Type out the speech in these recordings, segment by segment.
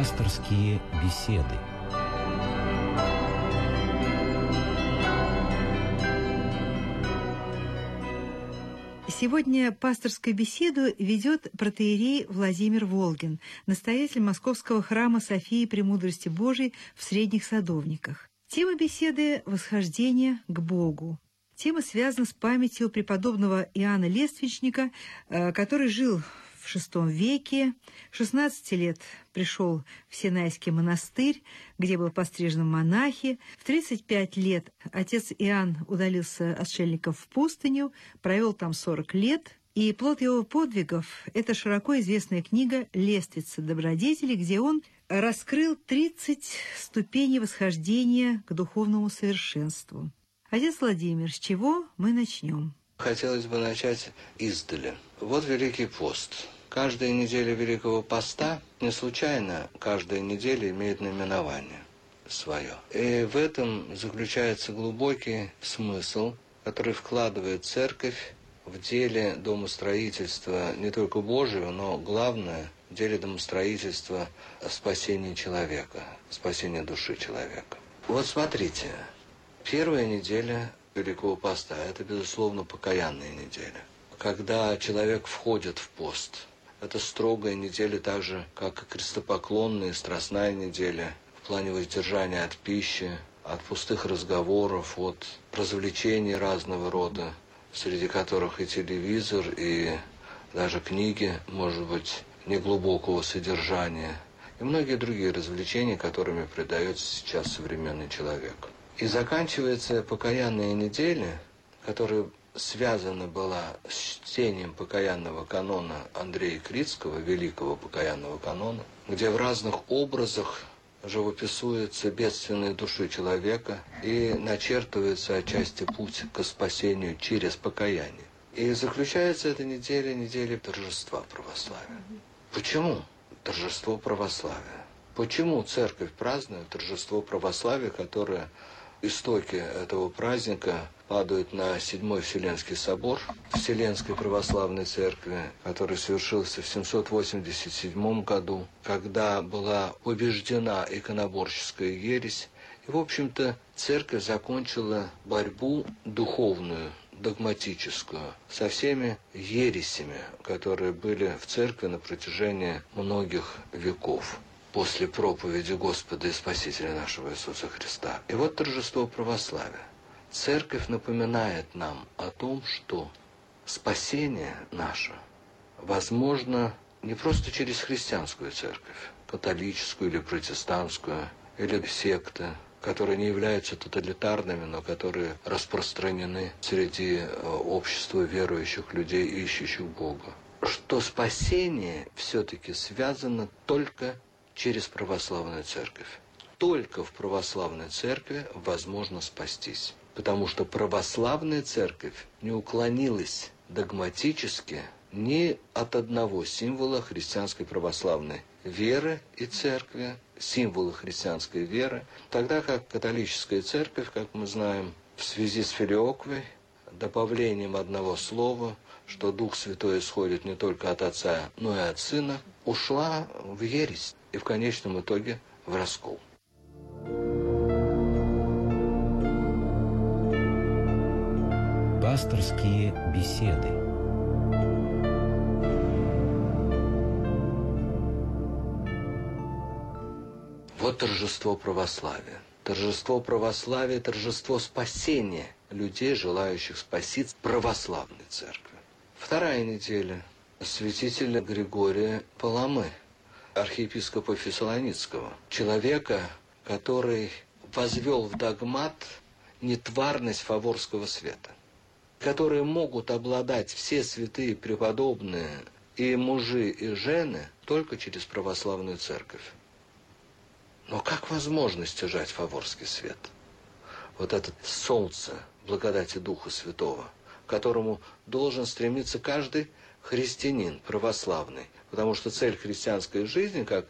Пасторские беседы. Сегодня пасторскую беседу ведет протеерей Владимир Волгин, настоятель Московского храма Софии Премудрости Божией в Средних Садовниках. Тема беседы – «Восхождение к Богу». Тема связана с памятью преподобного Иоанна Лествичника, э, который жил VI веке, 16 лет пришел в Синайский монастырь, где был пострижен монахи. В 35 лет отец Иоанн удалился отшельников в пустыню, провел там 40 лет, и плод его подвигов – это широко известная книга «Лествица добродетели», где он раскрыл 30 ступеней восхождения к духовному совершенству. Отец Владимир, с чего мы начнем? Хотелось бы начать издали. Вот Великий пост. Каждая неделя Великого поста не случайно каждая неделя имеет наименование свое. И в этом заключается глубокий смысл, который вкладывает церковь в деле домостроительства не только Божьего, но главное в деле домостроительства спасения человека, спасения души человека. Вот смотрите, Первая неделя Великого Поста – это, безусловно, покаянная неделя. Когда человек входит в пост, это строгая неделя так же, как и крестопоклонная, страстная неделя в плане воздержания от пищи, от пустых разговоров, от развлечений разного рода, среди которых и телевизор, и даже книги, может быть, неглубокого содержания, и многие другие развлечения, которыми предается сейчас современный человек. И заканчивается покаянная неделя, которая связана была с чтением покаянного канона Андрея Критского, великого покаянного канона, где в разных образах живописуется бедственная души человека и начертывается отчасти путь к спасению через покаяние. И заключается эта неделя неделей торжества православия. Почему торжество православия? Почему церковь празднует торжество православия, которое истоки этого праздника падают на Седьмой Вселенский собор Вселенской Православной Церкви, который совершился в 787 году, когда была побеждена иконоборческая ересь. И, в общем-то, церковь закончила борьбу духовную, догматическую, со всеми ересями, которые были в церкви на протяжении многих веков после проповеди Господа и Спасителя нашего Иисуса Христа. И вот торжество православия. Церковь напоминает нам о том, что спасение наше возможно не просто через христианскую церковь, католическую или протестантскую, или секты, которые не являются тоталитарными, но которые распространены среди э, общества верующих людей, ищущих Бога. Что спасение все-таки связано только через православную церковь. Только в православной церкви возможно спастись. Потому что православная церковь не уклонилась догматически ни от одного символа христианской православной веры и церкви, символа христианской веры, тогда как католическая церковь, как мы знаем, в связи с филиоквой, добавлением одного слова, что Дух Святой исходит не только от Отца, но и от Сына, ушла в ересь и в конечном итоге в раскол. Пасторские беседы. Вот торжество православия. Торжество православия, торжество спасения людей, желающих спаситься православной церкви. Вторая неделя святителя Григория Паламы – архиепископа Фессалоницкого, человека, который возвел в догмат нетварность фаворского света, которые могут обладать все святые преподобные и мужи, и жены только через православную церковь. Но как возможно стяжать фаворский свет? Вот это солнце благодати Духа Святого, к которому должен стремиться каждый христианин православный, потому что цель христианской жизни, как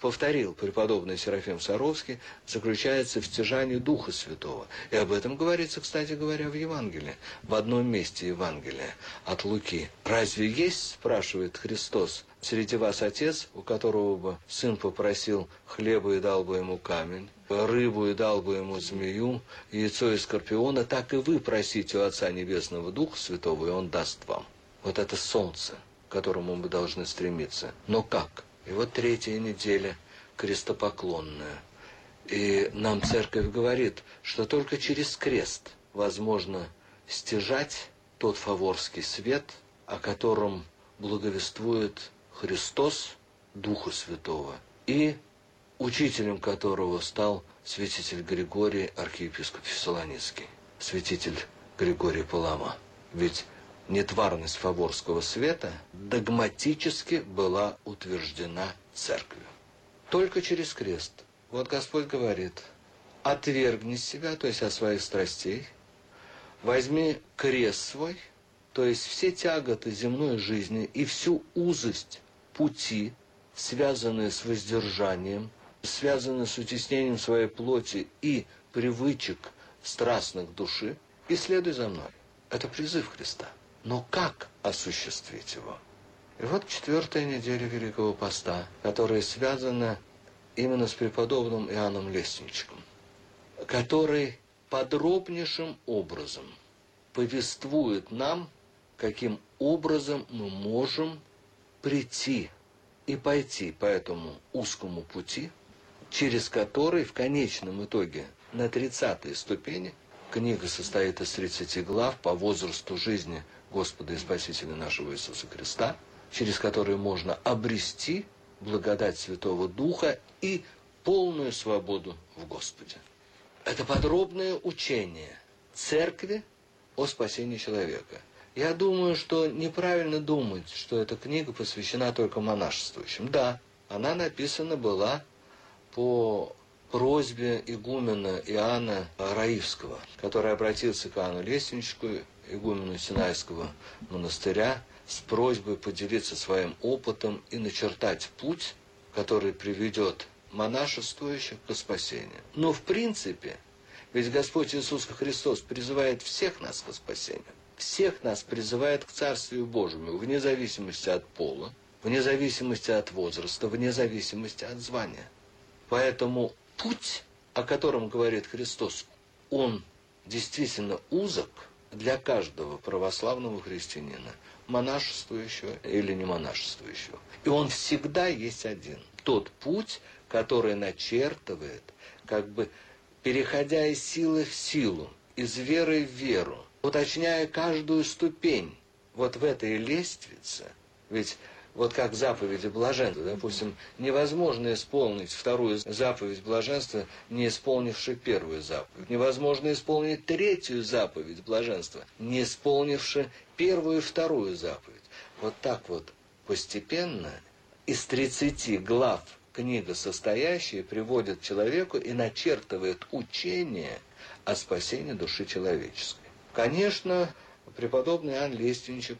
повторил преподобный Серафим Саровский, заключается в стяжании Духа Святого. И об этом говорится, кстати говоря, в Евангелии, в одном месте Евангелия от Луки. «Разве есть, — спрашивает Христос, — среди вас отец, у которого бы сын попросил хлеба и дал бы ему камень, рыбу и дал бы ему змею, яйцо и скорпиона, так и вы просите у Отца Небесного Духа Святого, и Он даст вам». Вот это солнце, к которому мы должны стремиться. Но как? И вот третья неделя крестопоклонная. И нам церковь говорит, что только через крест возможно стяжать тот фаворский свет, о котором благовествует Христос, Духа Святого, и учителем которого стал святитель Григорий, архиепископ Фессалоницкий, святитель Григорий Палама. Ведь нетварность фаворского света догматически была утверждена церковью. Только через крест. Вот Господь говорит, отвергни себя, то есть от своих страстей, возьми крест свой, то есть все тяготы земной жизни и всю узость пути, связанные с воздержанием, связанные с утеснением своей плоти и привычек страстных души, и следуй за мной. Это призыв Христа. Но как осуществить его? И вот четвертая неделя Великого Поста, которая связана именно с преподобным Иоанном Лестничком, который подробнейшим образом повествует нам, каким образом мы можем прийти и пойти по этому узкому пути, через который в конечном итоге на 30 ступени книга состоит из 30 глав по возрасту жизни – Господа и Спасителя нашего Иисуса Христа, через который можно обрести благодать Святого Духа и полную свободу в Господе. Это подробное учение церкви о спасении человека. Я думаю, что неправильно думать, что эта книга посвящена только монашествующим. Да, она написана была по просьбе игумена Иоанна Раивского, который обратился к Иоанну Лестничку игумену Синайского монастыря с просьбой поделиться своим опытом и начертать путь, который приведет монашествующих к спасению. Но в принципе, ведь Господь Иисус Христос призывает всех нас к спасению. Всех нас призывает к Царствию Божьему, вне зависимости от пола, вне зависимости от возраста, вне зависимости от звания. Поэтому путь, о котором говорит Христос, он действительно узок – для каждого православного христианина, монашествующего или не монашествующего. И он всегда есть один. Тот путь, который начертывает, как бы переходя из силы в силу, из веры в веру, уточняя каждую ступень вот в этой лестнице. Ведь вот как заповеди блаженства. Допустим, невозможно исполнить вторую заповедь блаженства, не исполнивши первую заповедь. Невозможно исполнить третью заповедь блаженства, не исполнивши первую и вторую заповедь. Вот так вот постепенно из 30 глав книга состоящая приводит человеку и начертывает учение о спасении души человеческой. Конечно, преподобный Иоанн Лестничек,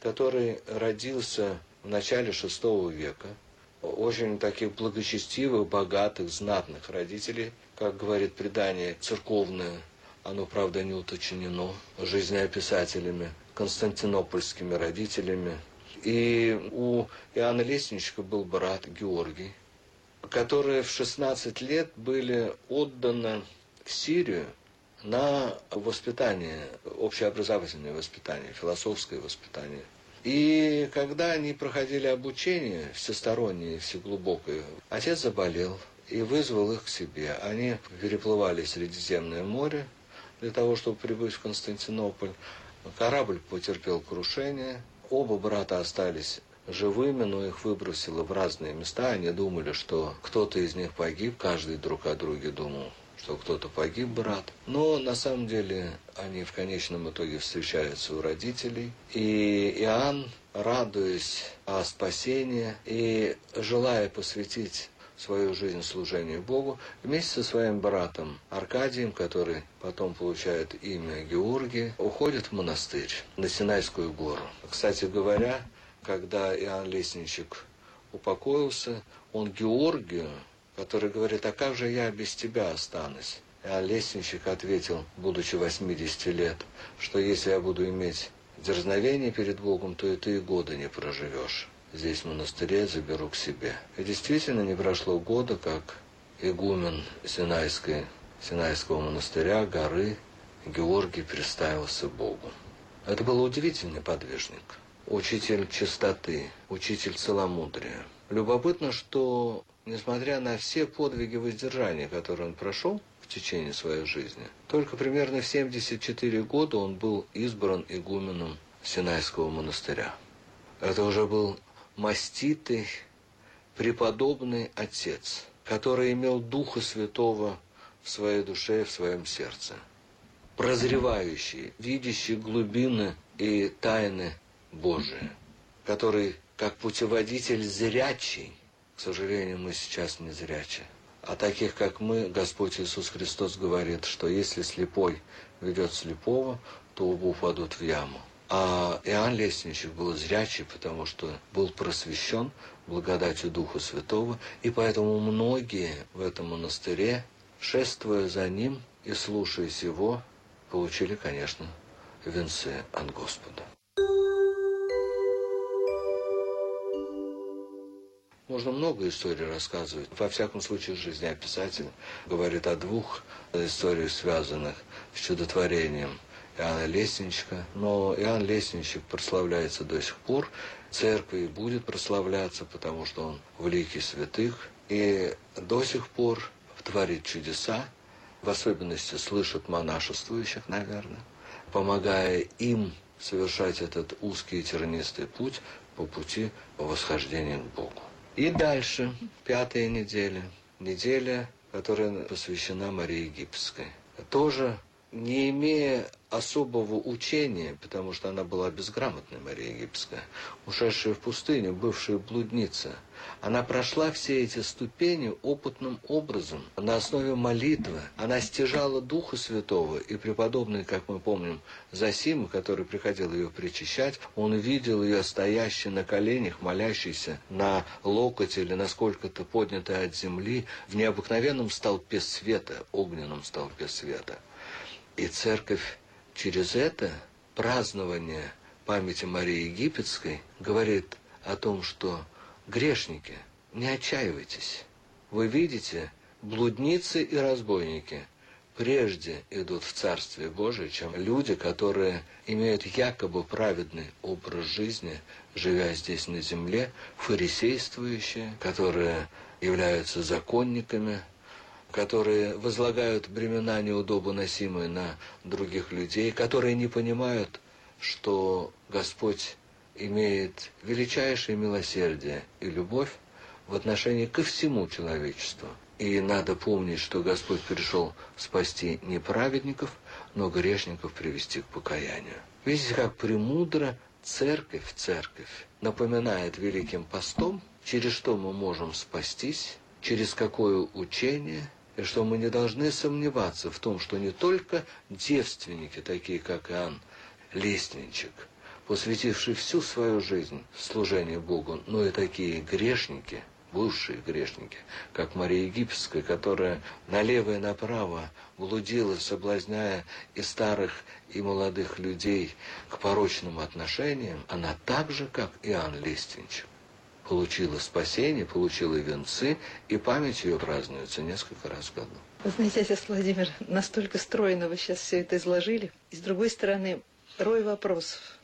который родился в начале VI века очень таких благочестивых, богатых, знатных родителей, как говорит предание церковное, оно, правда, не уточнено, жизнеописателями, константинопольскими родителями. И у Иоанна Лестничка был брат Георгий, которые в 16 лет были отданы в Сирию на воспитание, общеобразовательное воспитание, философское воспитание – и когда они проходили обучение всестороннее, всеглубокое, отец заболел и вызвал их к себе. Они переплывали Средиземное море для того, чтобы прибыть в Константинополь. Корабль потерпел крушение. Оба брата остались живыми, но их выбросило в разные места. Они думали, что кто-то из них погиб, каждый друг о друге думал что кто-то погиб, брат. Но на самом деле они в конечном итоге встречаются у родителей. И Иоанн, радуясь о спасении и желая посвятить свою жизнь служению Богу, вместе со своим братом Аркадием, который потом получает имя Георгий, уходит в монастырь на Синайскую гору. Кстати говоря, когда Иоанн Лестничек упокоился, он Георгию, который говорит, а как же я без тебя останусь? А лестничек ответил, будучи 80 лет, что если я буду иметь дерзновение перед Богом, то и ты и года не проживешь. Здесь в монастыре заберу к себе. И действительно не прошло года, как игумен Синайской, Синайского монастыря, горы, Георгий представился Богу. Это был удивительный подвижник, учитель чистоты, учитель целомудрия. Любопытно, что, несмотря на все подвиги воздержания, которые он прошел в течение своей жизни, только примерно в 74 года он был избран игуменом Синайского монастыря. Это уже был маститый, преподобный отец, который имел Духа Святого в своей душе и в своем сердце. Прозревающий, видящий глубины и тайны Божии, который как путеводитель зрячий, к сожалению, мы сейчас не зрячи, а таких, как мы, Господь Иисус Христос говорит, что если слепой ведет слепого, то оба упадут в яму. А Иоанн Лестничек был зрячий, потому что был просвещен благодатью Духа Святого, и поэтому многие в этом монастыре, шествуя за ним и слушаясь его, получили, конечно, венцы от Господа. Можно много историй рассказывать. Во всяком случае, жизнеописатель говорит о двух историях, связанных с чудотворением – Иоанна Лестничка. Но Иоанн Лестничек прославляется до сих пор. Церковь будет прославляться, потому что он в лике святых. И до сих пор творит чудеса, в особенности слышат монашествующих, наверное, помогая им совершать этот узкий и тернистый путь по пути восхождения к Богу. И дальше, пятая неделя, неделя, которая посвящена Марии Египетской. Тоже не имея особого учения, потому что она была безграмотной, Мария Египетская, ушедшая в пустыню, бывшая блудница, она прошла все эти ступени опытным образом, на основе молитвы. Она стяжала Духа Святого, и преподобный, как мы помним, Засим, который приходил ее причащать, он видел ее стоящей на коленях, молящейся на локоть или насколько-то поднятой от земли, в необыкновенном столпе света, огненном столпе света. И церковь через это празднование памяти Марии Египетской говорит о том, что грешники, не отчаивайтесь. Вы видите, блудницы и разбойники прежде идут в Царствие Божие, чем люди, которые имеют якобы праведный образ жизни, живя здесь на земле, фарисействующие, которые являются законниками, которые возлагают бремена неудобоносимые на других людей, которые не понимают, что Господь имеет величайшее милосердие и любовь в отношении ко всему человечеству. И надо помнить, что Господь пришел спасти не праведников, но грешников привести к покаянию. Видите, как премудро церковь, церковь напоминает великим постом, через что мы можем спастись, через какое учение – и что мы не должны сомневаться в том, что не только девственники, такие как Иоанн Лестничек, посвятивший всю свою жизнь служению Богу, но и такие грешники, бывшие грешники, как Мария Египетская, которая налево и направо блудила, соблазняя и старых, и молодых людей к порочным отношениям, она так же, как Иоанн Лестничек, получила спасение, получила венцы, и память ее празднуется несколько раз в году. Вы знаете, отец Владимир, настолько стройно вы сейчас все это изложили. И с другой стороны, рой вопросов.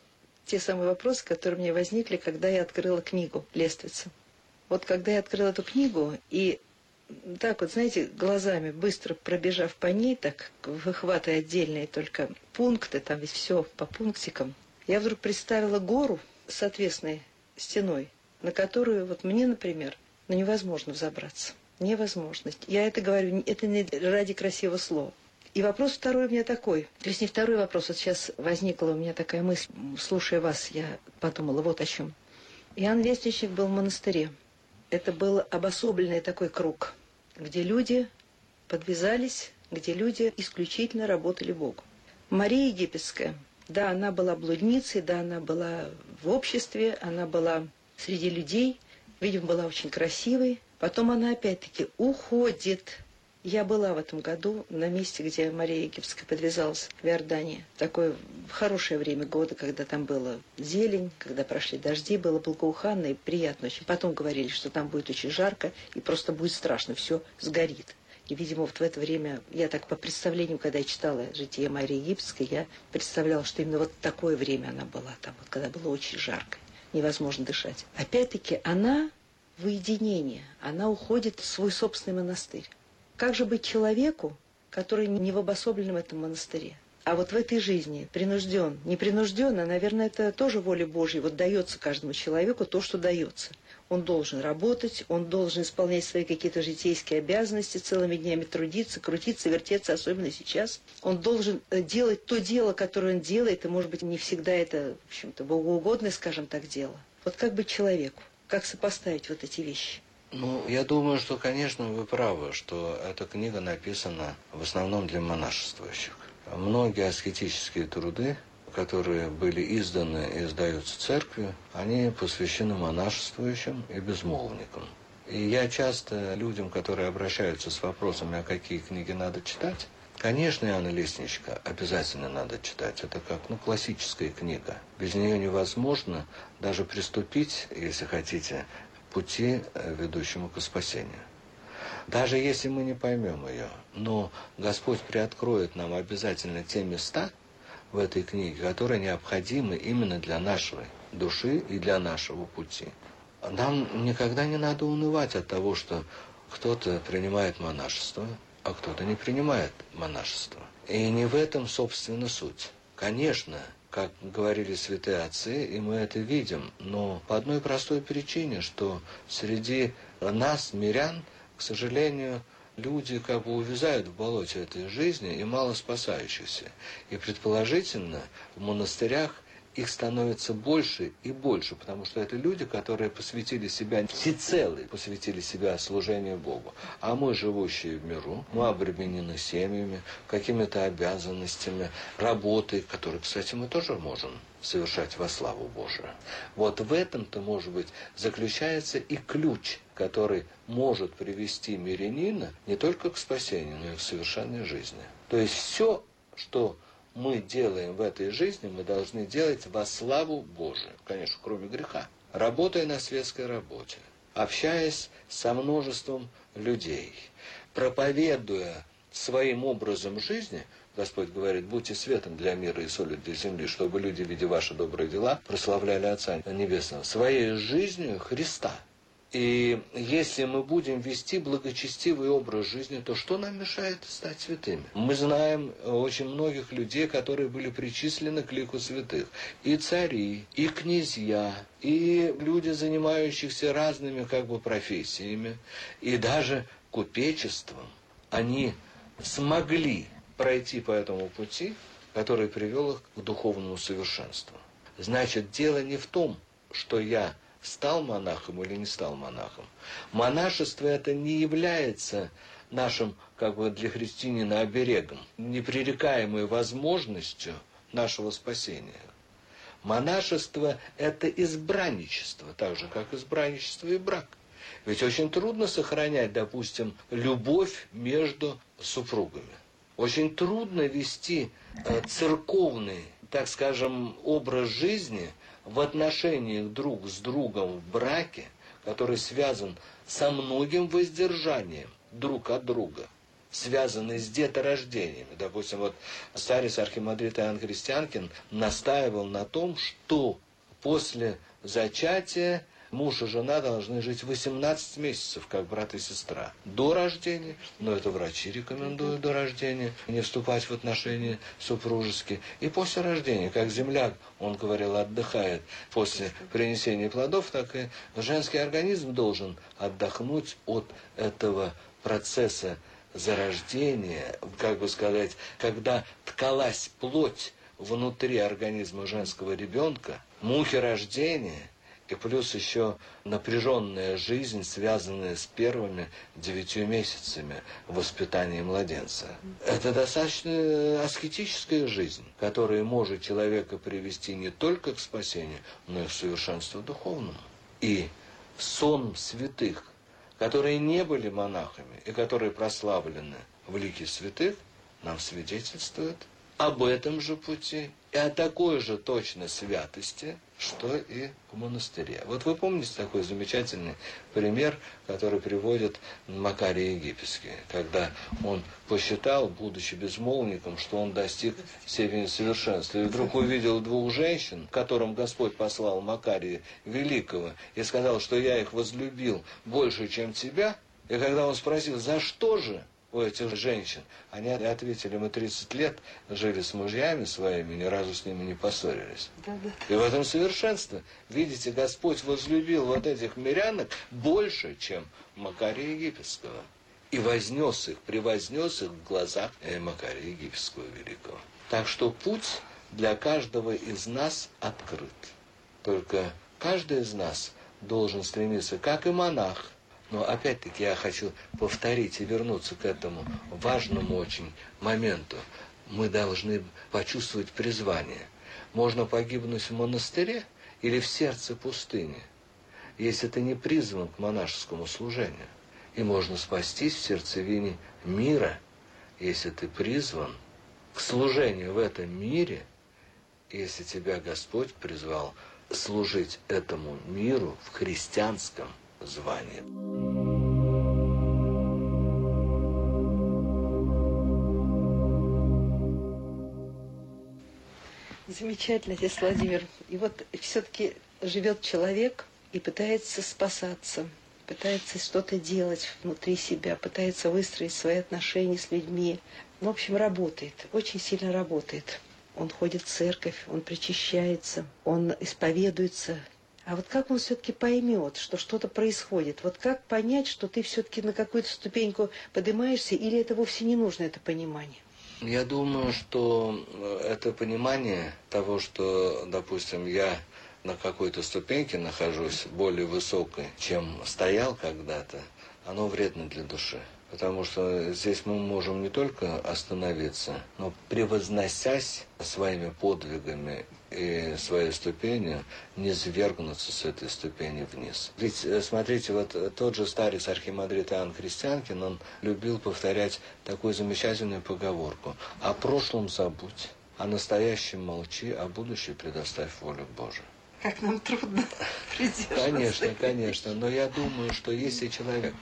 Те самые вопросы, которые мне возникли, когда я открыла книгу «Лествица». Вот когда я открыла эту книгу, и так вот, знаете, глазами, быстро пробежав по ней, так выхватывая отдельные только пункты, там ведь все по пунктикам, я вдруг представила гору с отвесной стеной, на которую вот мне, например, ну, невозможно взобраться. Невозможно. Я это говорю, это не ради красивого слова. И вопрос второй у меня такой. То есть не второй вопрос, вот сейчас возникла у меня такая мысль, слушая вас, я подумала вот о чем. Иоанн Вестничек был в монастыре. Это был обособленный такой круг, где люди подвязались, где люди исключительно работали Богу. Мария Египетская, да, она была блудницей, да, она была в обществе, она была среди людей, видимо, была очень красивой. Потом она опять-таки уходит. Я была в этом году на месте, где Мария Египетская подвязалась в Иордании. Такое хорошее время года, когда там было зелень, когда прошли дожди, было благоуханно и приятно очень. Потом говорили, что там будет очень жарко и просто будет страшно, все сгорит. И, видимо, вот в это время, я так по представлениям, когда я читала «Житие Марии Египетской», я представляла, что именно вот такое время она была там, вот, когда было очень жарко, невозможно дышать. Опять-таки, она в уединение, она уходит в свой собственный монастырь. Как же быть человеку, который не в обособленном этом монастыре? А вот в этой жизни принужден, не принужден, а, наверное, это тоже воля Божья. Вот дается каждому человеку то, что дается он должен работать, он должен исполнять свои какие-то житейские обязанности, целыми днями трудиться, крутиться, вертеться, особенно сейчас. Он должен э, делать то дело, которое он делает, и, может быть, не всегда это, в общем-то, богоугодное, скажем так, дело. Вот как быть человеку? Как сопоставить вот эти вещи? Ну, я думаю, что, конечно, вы правы, что эта книга написана в основном для монашествующих. Многие аскетические труды которые были изданы и издаются церкви, они посвящены монашествующим и безмолвникам. И я часто людям, которые обращаются с вопросами, а какие книги надо читать, Конечно, Иоанна Лестничка обязательно надо читать. Это как ну, классическая книга. Без нее невозможно даже приступить, если хотите, пути, э, ведущему к спасению. Даже если мы не поймем ее, но Господь приоткроет нам обязательно те места, в этой книге, которые необходимы именно для нашей души и для нашего пути. Нам никогда не надо унывать от того, что кто-то принимает монашество, а кто-то не принимает монашество. И не в этом, собственно, суть. Конечно, как говорили святые отцы, и мы это видим, но по одной простой причине, что среди нас, мирян, к сожалению, люди как бы увязают в болоте этой жизни и мало спасающихся. И предположительно в монастырях их становится больше и больше, потому что это люди, которые посвятили себя, всецело посвятили себя служению Богу. А мы, живущие в миру, мы обременены семьями, какими-то обязанностями, работой, которые, кстати, мы тоже можем совершать во славу Божию. Вот в этом-то, может быть, заключается и ключ, который может привести мирянина не только к спасению, но и к совершенной жизни. То есть все, что мы делаем в этой жизни, мы должны делать во славу Божию. Конечно, кроме греха. Работая на светской работе, общаясь со множеством людей, проповедуя своим образом жизни, Господь говорит, будьте светом для мира и солью для земли, чтобы люди, видя ваши добрые дела, прославляли Отца Небесного. Своей жизнью Христа – и если мы будем вести благочестивый образ жизни, то что нам мешает стать святыми? Мы знаем очень многих людей, которые были причислены к лику святых. И цари, и князья, и люди, занимающихся разными как бы профессиями, и даже купечеством. Они смогли пройти по этому пути, который привел их к духовному совершенству. Значит, дело не в том, что я стал монахом или не стал монахом. Монашество это не является нашим, как бы для христианина, оберегом, непререкаемой возможностью нашего спасения. Монашество – это избранничество, так же, как избранничество и брак. Ведь очень трудно сохранять, допустим, любовь между супругами. Очень трудно вести э, церковный, так скажем, образ жизни – в отношениях друг с другом в браке, который связан со многим воздержанием друг от друга, связанный с деторождениями. Допустим, вот старец архимандрит Иоанн Христианкин настаивал на том, что после зачатия муж и жена должны жить 18 месяцев, как брат и сестра, до рождения, но это врачи рекомендуют до рождения, не вступать в отношения супружеские, и после рождения, как земляк, он говорил, отдыхает. После принесения плодов, так и женский организм должен отдохнуть от этого процесса зарождения, как бы сказать, когда ткалась плоть внутри организма женского ребенка, мухи рождения – и плюс еще напряженная жизнь, связанная с первыми девятью месяцами воспитания младенца. Это достаточно аскетическая жизнь, которая может человека привести не только к спасению, но и к совершенству духовному. И сон святых, которые не были монахами и которые прославлены в лике святых, нам свидетельствует об этом же пути и о такой же точной святости, что и в монастыре. Вот вы помните такой замечательный пример, который приводит Макарий Египетский, когда он посчитал, будучи безмолвником, что он достиг степени совершенства, и вдруг увидел двух женщин, которым Господь послал Макария Великого, и сказал, что я их возлюбил больше, чем тебя, и когда он спросил, за что же, у этих женщин. Они ответили, мы 30 лет жили с мужьями своими, ни разу с ними не поссорились. Да, да. И в этом совершенство. Видите, Господь возлюбил вот этих мирянок больше, чем Макария Египетского. И вознес их, превознес их в глазах э, Макария Египетского великого. Так что путь для каждого из нас открыт. Только каждый из нас должен стремиться, как и монах, но опять-таки я хочу повторить и вернуться к этому важному очень моменту. Мы должны почувствовать призвание. Можно погибнуть в монастыре или в сердце пустыни, если ты не призван к монашескому служению. И можно спастись в сердцевине мира, если ты призван к служению в этом мире, если тебя Господь призвал служить этому миру в христианском звание. Замечательно, отец Владимир. И вот все-таки живет человек и пытается спасаться, пытается что-то делать внутри себя, пытается выстроить свои отношения с людьми. В общем, работает, очень сильно работает. Он ходит в церковь, он причащается, он исповедуется, а вот как он все-таки поймет, что что-то происходит? Вот как понять, что ты все-таки на какую-то ступеньку поднимаешься, или это вовсе не нужно, это понимание? Я думаю, что э, это понимание того, что, допустим, я на какой-то ступеньке нахожусь более высокой, чем стоял когда-то, оно вредно для души. Потому что здесь мы можем не только остановиться, но превозносясь своими подвигами и своей ступенью, не свергнуться с этой ступени вниз. Ведь, э, смотрите, вот тот же старец архимандрит Иоанн Христианкин, он любил повторять такую замечательную поговорку «О прошлом забудь, о настоящем молчи, о будущем предоставь волю Божию». Как нам трудно Конечно, конечно. Но я думаю, что если человек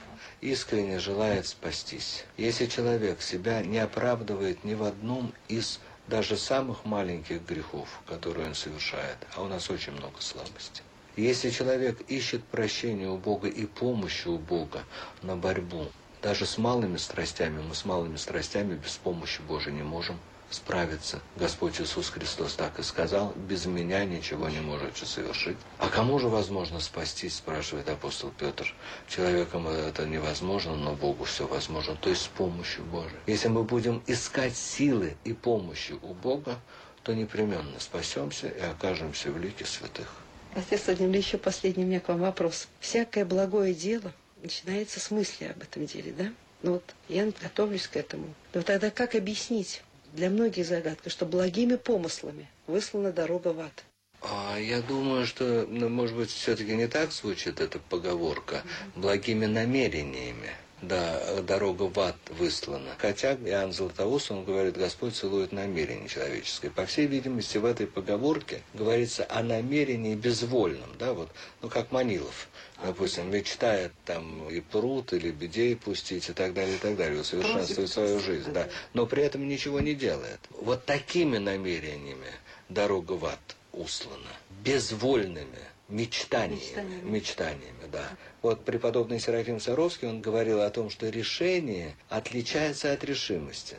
искренне желает спастись, если человек себя не оправдывает ни в одном из даже самых маленьких грехов, которые он совершает, а у нас очень много слабостей. Если человек ищет прощения у Бога и помощи у Бога на борьбу, даже с малыми страстями, мы с малыми страстями без помощи Божией не можем справиться. Господь Иисус Христос так и сказал, без меня ничего не можете совершить. А кому же возможно спастись, спрашивает апостол Петр. Человеком это невозможно, но Богу все возможно, то есть с помощью Божией. Если мы будем искать силы и помощи у Бога, то непременно спасемся и окажемся в лике святых. Отец Владимир, еще последний у меня к вам вопрос. Всякое благое дело начинается с мысли об этом деле, да? Ну вот я готовлюсь к этому. Но тогда как объяснить для многих загадка, что благими помыслами выслана дорога в ад. А, я думаю, что, ну, может быть, все-таки не так звучит эта поговорка. Благими намерениями. Да, дорога в ад выслана. Хотя Иоанн Златоуст, он говорит, Господь целует намерение человеческое. По всей видимости, в этой поговорке говорится о намерении безвольном, да, вот, ну, как Манилов допустим, мечтает там и пруд, или бедей пустить, и так далее, и так далее, усовершенствует свою жизнь, да, но при этом ничего не делает. Вот такими намерениями дорога в ад услана, безвольными мечтаниями, мечтаниями, мечтаниями да. Вот преподобный Серафим Саровский, он говорил о том, что решение отличается от решимости.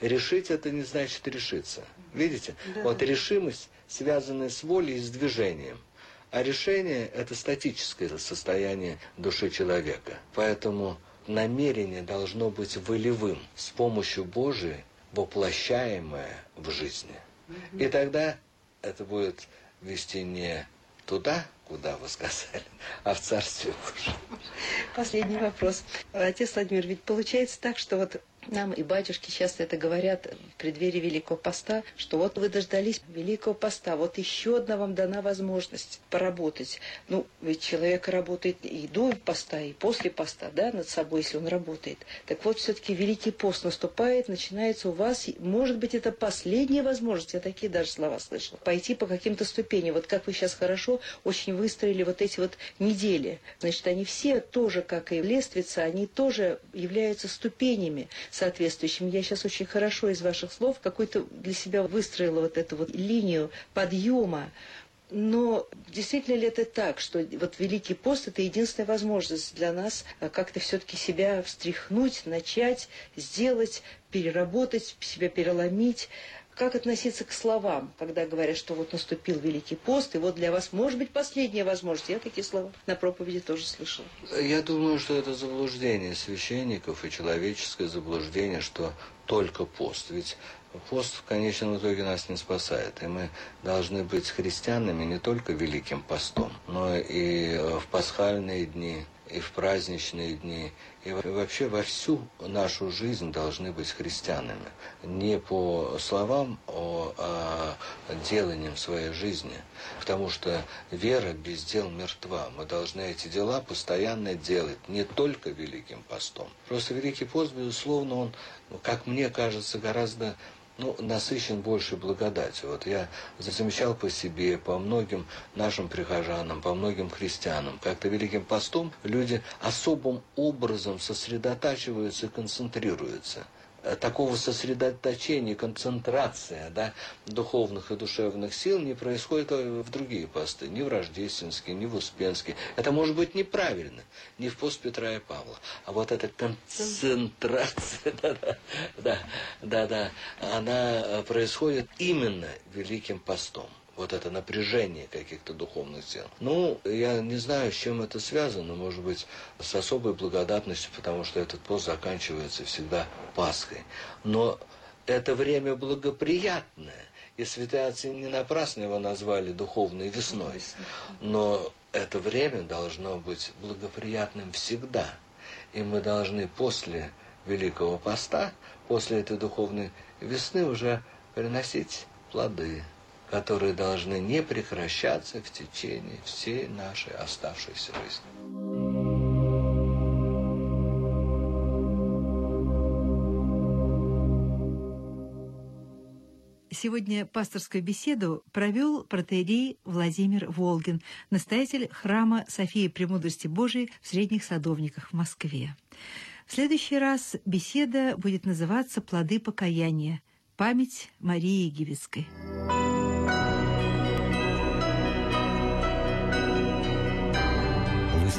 Решить это не значит решиться. Видите? Да. Вот решимость, связанная с волей и с движением – а решение – это статическое состояние души человека. Поэтому намерение должно быть волевым, с помощью Божией воплощаемое в жизни. И тогда это будет вести не туда, куда вы сказали, а в Царстве Божьем. Последний вопрос. Отец Владимир, ведь получается так, что вот нам и батюшки часто это говорят в преддверии Великого Поста, что вот вы дождались Великого Поста, вот еще одна вам дана возможность поработать. Ну, ведь человек работает и до поста, и после поста, да, над собой, если он работает. Так вот, все-таки Великий Пост наступает, начинается у вас, может быть, это последняя возможность, я такие даже слова слышала, пойти по каким-то ступеням. Вот как вы сейчас хорошо очень выстроили вот эти вот недели. Значит, они все тоже, как и лествица, они тоже являются ступенями соответствующим. Я сейчас очень хорошо из ваших слов какой-то для себя выстроила вот эту вот линию подъема. Но действительно ли это так, что вот Великий пост – это единственная возможность для нас а, как-то все-таки себя встряхнуть, начать, сделать, переработать, себя переломить? Как относиться к словам, когда говорят, что вот наступил Великий пост, и вот для вас может быть последняя возможность? Я такие слова на проповеди тоже слышала. Я думаю, что это заблуждение священников и человеческое заблуждение, что только пост. Ведь пост в конечном итоге нас не спасает. И мы должны быть христианами не только великим постом, но и в пасхальные дни, и в праздничные дни, и вообще во всю нашу жизнь должны быть христианами. Не по словам, а, а деланием своей жизни. Потому что вера без дел мертва. Мы должны эти дела постоянно делать, не только Великим постом. Просто Великий пост, безусловно, он, как мне кажется, гораздо ну, насыщен больше благодатью. Вот я замечал по себе, по многим нашим прихожанам, по многим христианам, как-то Великим постом люди особым образом сосредотачиваются и концентрируются – такого сосредоточения, концентрация да, духовных и душевных сил не происходит в другие посты, ни в Рождественский, ни в Успенский. Это может быть неправильно, не в пост Петра и Павла. А вот эта концентрация, да, да, да, да, да, она происходит именно Великим постом вот это напряжение каких-то духовных сил. Ну, я не знаю, с чем это связано, может быть, с особой благодатностью, потому что этот пост заканчивается всегда Пасхой. Но это время благоприятное, и святые отцы не напрасно его назвали духовной весной, но это время должно быть благоприятным всегда. И мы должны после Великого Поста, после этой духовной весны уже приносить плоды которые должны не прекращаться в течение всей нашей оставшейся жизни. Сегодня пасторскую беседу провел протеерей Владимир Волгин, настоятель храма Софии Премудрости Божией в Средних Садовниках в Москве. В следующий раз беседа будет называться «Плоды покаяния. Память Марии Египетской».